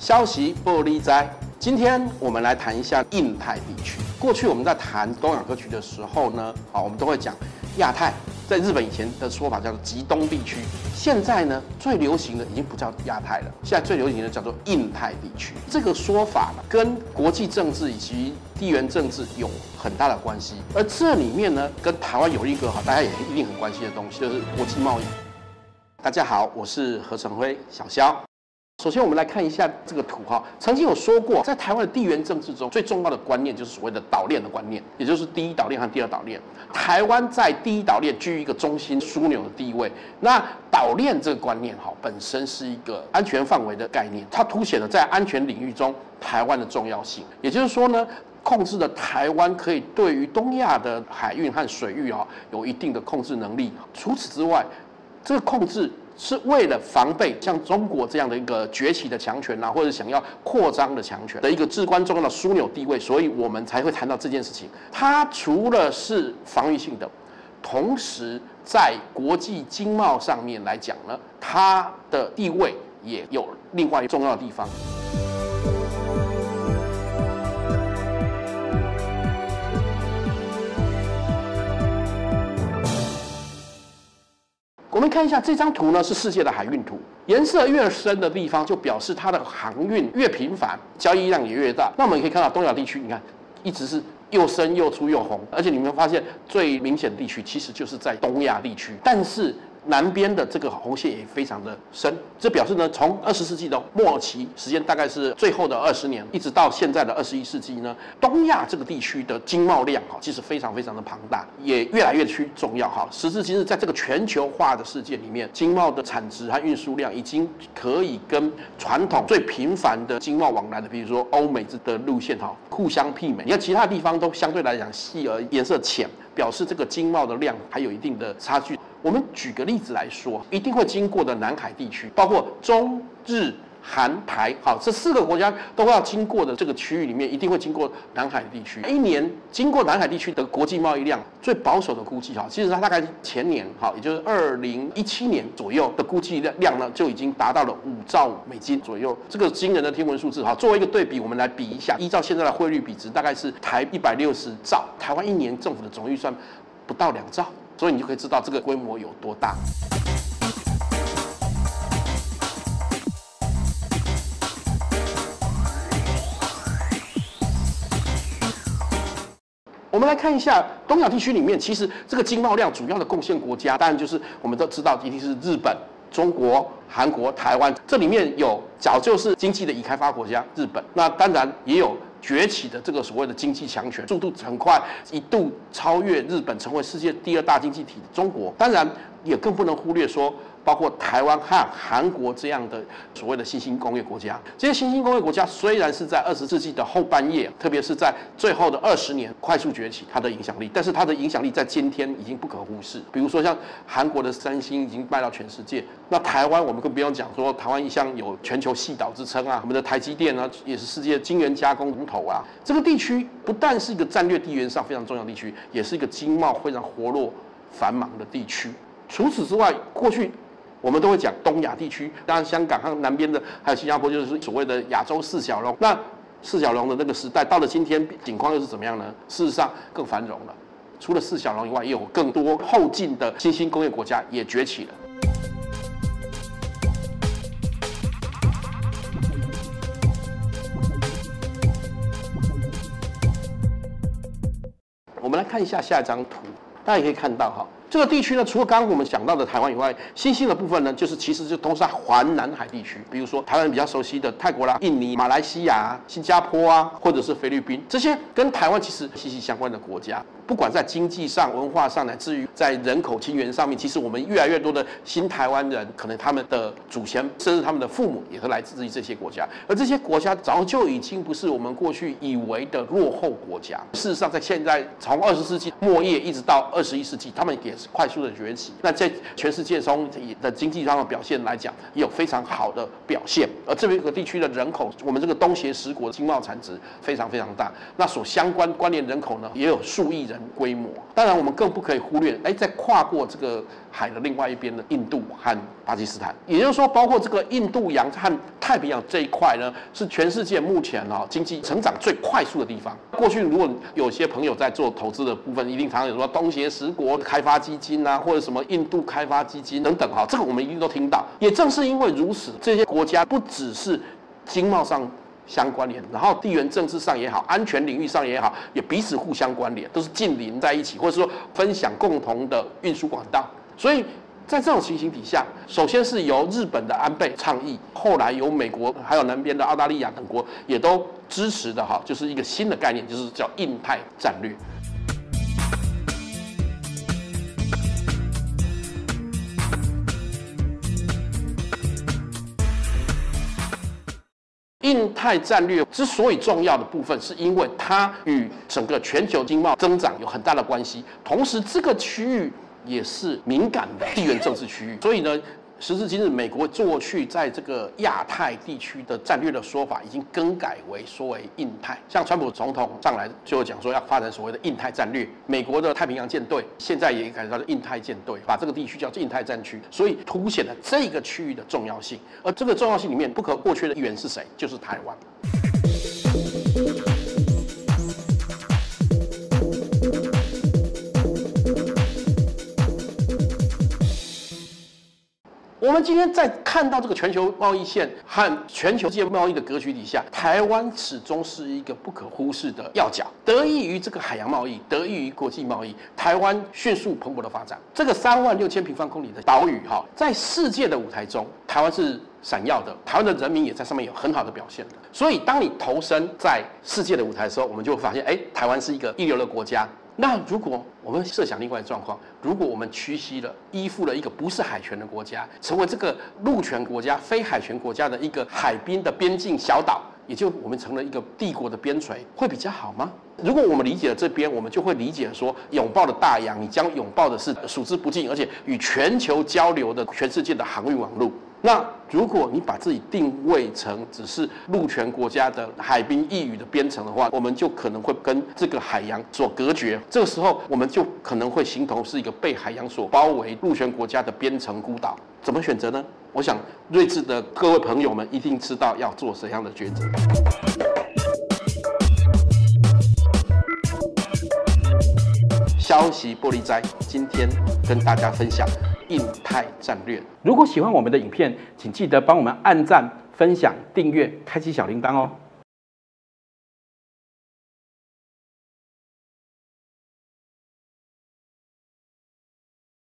消息不离哉。今天我们来谈一下印太地区。过去我们在谈东亚格局的时候呢，好，我们都会讲亚太。在日本以前的说法叫做极东地区，现在呢最流行的已经不叫亚太了，现在最流行的叫做印太地区。这个说法呢，跟国际政治以及地缘政治有很大的关系。而这里面呢，跟台湾有一个哈，大家也一定很关心的东西，就是国际贸易。大家好，我是何成辉，小肖。首先，我们来看一下这个图哈。曾经有说过，在台湾的地缘政治中，最重要的观念就是所谓的岛链的观念，也就是第一岛链和第二岛链。台湾在第一岛链居于一个中心枢纽的地位。那岛链这个观念哈，本身是一个安全范围的概念，它凸显了在安全领域中台湾的重要性。也就是说呢，控制了台湾可以对于东亚的海运和水域啊，有一定的控制能力。除此之外，这个控制。是为了防备像中国这样的一个崛起的强权呐，或者想要扩张的强权的一个至关重要的枢纽地位，所以我们才会谈到这件事情。它除了是防御性的，同时在国际经贸上面来讲呢，它的地位也有另外重要的地方。我们看一下这张图呢，是世界的海运图，颜色越深的地方就表示它的航运越频繁，交易量也越大。那我们可以看到东亚地区，你看一直是又深又粗又红，而且你们发现最明显的地区其实就是在东亚地区，但是。南边的这个红线也非常的深，这表示呢，从二十世纪的末期，时间大概是最后的二十年，一直到现在的二十一世纪呢，东亚这个地区的经贸量哈，其实非常非常的庞大，也越来越趋重要哈。时至今日，在这个全球化的世界里面，经贸的产值和运输量已经可以跟传统最频繁的经贸往来的，比如说欧美这的路线哈，互相媲美。你看其他地方都相对来讲细而颜色浅，表示这个经贸的量还有一定的差距。我们举个例子来说，一定会经过的南海地区，包括中日韩台，好，这四个国家都要经过的这个区域里面，一定会经过南海地区。一年经过南海地区的国际贸易量，最保守的估计，哈，其实它大概前年，哈，也就是二零一七年左右的估计量量呢，就已经达到了五兆美金左右，这个惊人的天文数字，哈。作为一个对比，我们来比一下，依照现在的汇率比值，大概是台一百六十兆，台湾一年政府的总预算不到两兆。所以你就可以知道这个规模有多大。我们来看一下东亚地区里面，其实这个经贸量主要的贡献国家，当然就是我们都知道，一定是日本、中国、韩国、台湾。这里面有早就是经济的已开发国家日本，那当然也有。崛起的这个所谓的经济强权，速度很快，一度超越日本，成为世界第二大经济体的中国，当然也更不能忽略说。包括台湾和韩国这样的所谓的新兴工业国家，这些新兴工业国家虽然是在二十世纪的后半叶，特别是在最后的二十年快速崛起，它的影响力，但是它的影响力在今天已经不可忽视。比如说像韩国的三星已经卖到全世界，那台湾我们更不用讲说，台湾一向有全球矽岛之称啊，我们的台积电呢也是世界晶圆加工龙头啊。这个地区不但是一个战略地缘上非常重要的地区，也是一个经贸非常活络繁忙的地区。除此之外，过去。我们都会讲东亚地区，当然香港和南边的还有新加坡，就是所谓的亚洲四小龙。那四小龙的那个时代，到了今天，景况又是怎么样呢？事实上更繁荣了。除了四小龙以外，也有更多后进的新兴工业国家也崛起了。我们来看一下下一张图，大家也可以看到哈。这个地区呢，除了刚刚我们讲到的台湾以外，新兴的部分呢，就是其实就都是在环南海地区，比如说台湾比较熟悉的泰国啦、印尼、马来西亚、新加坡啊，或者是菲律宾，这些跟台湾其实息息相关的国家。不管在经济上、文化上，乃至于在人口亲缘上面，其实我们越来越多的新台湾人，可能他们的祖先甚至他们的父母，也是来自于这些国家。而这些国家早就已经不是我们过去以为的落后国家。事实上，在现在从二十世纪末叶一直到二十一世纪，他们也是快速的崛起。那在全世界中的经济上的表现来讲，也有非常好的表现。而这边一个地区的人口，我们这个东协十国的经贸产值非常非常大。那所相关关联人口呢，也有数亿人。规模。当然，我们更不可以忽略，哎，在跨过这个海的另外一边的印度和巴基斯坦，也就是说，包括这个印度洋和太平洋这一块呢，是全世界目前啊经济成长最快速的地方。过去如果有些朋友在做投资的部分，一定常常有说东协十国开发基金啊，或者什么印度开发基金等等哈，这个我们一定都听到。也正是因为如此，这些国家不只是经贸上。相关联，然后地缘政治上也好，安全领域上也好，也彼此互相关联，都是近邻在一起，或者说分享共同的运输管道。所以在这种情形底下，首先是由日本的安倍倡议，后来由美国还有南边的澳大利亚等国也都支持的哈，就是一个新的概念，就是叫印太战略。印太战略之所以重要的部分，是因为它与整个全球经贸增长有很大的关系，同时这个区域也是敏感的地缘政治区域，所以呢。时至今日，美国过去在这个亚太地区的战略的说法，已经更改为说为印太。像川普总统上来就讲说要发展所谓的印太战略，美国的太平洋舰队现在也改叫做印太舰队，把这个地区叫做印太战区，所以凸显了这个区域的重要性。而这个重要性里面不可或缺的一员是谁？就是台湾。我们今天在看到这个全球贸易线和全球界贸易的格局底下，台湾始终是一个不可忽视的要角。得益于这个海洋贸易，得益于国际贸易，台湾迅速蓬勃的发展。这个三万六千平方公里的岛屿，哈，在世界的舞台中，台湾是闪耀的。台湾的人民也在上面有很好的表现的。所以，当你投身在世界的舞台的时候，我们就会发现，哎，台湾是一个一流的国家。那如果我们设想另外的状况，如果我们屈膝了，依附了一个不是海权的国家，成为这个陆权国家、非海权国家的一个海滨的边境小岛，也就我们成了一个帝国的边陲，会比较好吗？如果我们理解了这边，我们就会理解说，拥抱的大洋，你将拥抱的是数之不尽，而且与全球交流的全世界的航运网络。那如果你把自己定位成只是陆权国家的海滨一隅的边城的话，我们就可能会跟这个海洋所隔绝。这个时候，我们就可能会形同是一个被海洋所包围陆权国家的边城孤岛。怎么选择呢？我想，睿智的各位朋友们一定知道要做怎样的抉择。消息玻璃斋，今天跟大家分享。印太战略。如果喜欢我们的影片，请记得帮我们按赞、分享、订阅、开启小铃铛哦。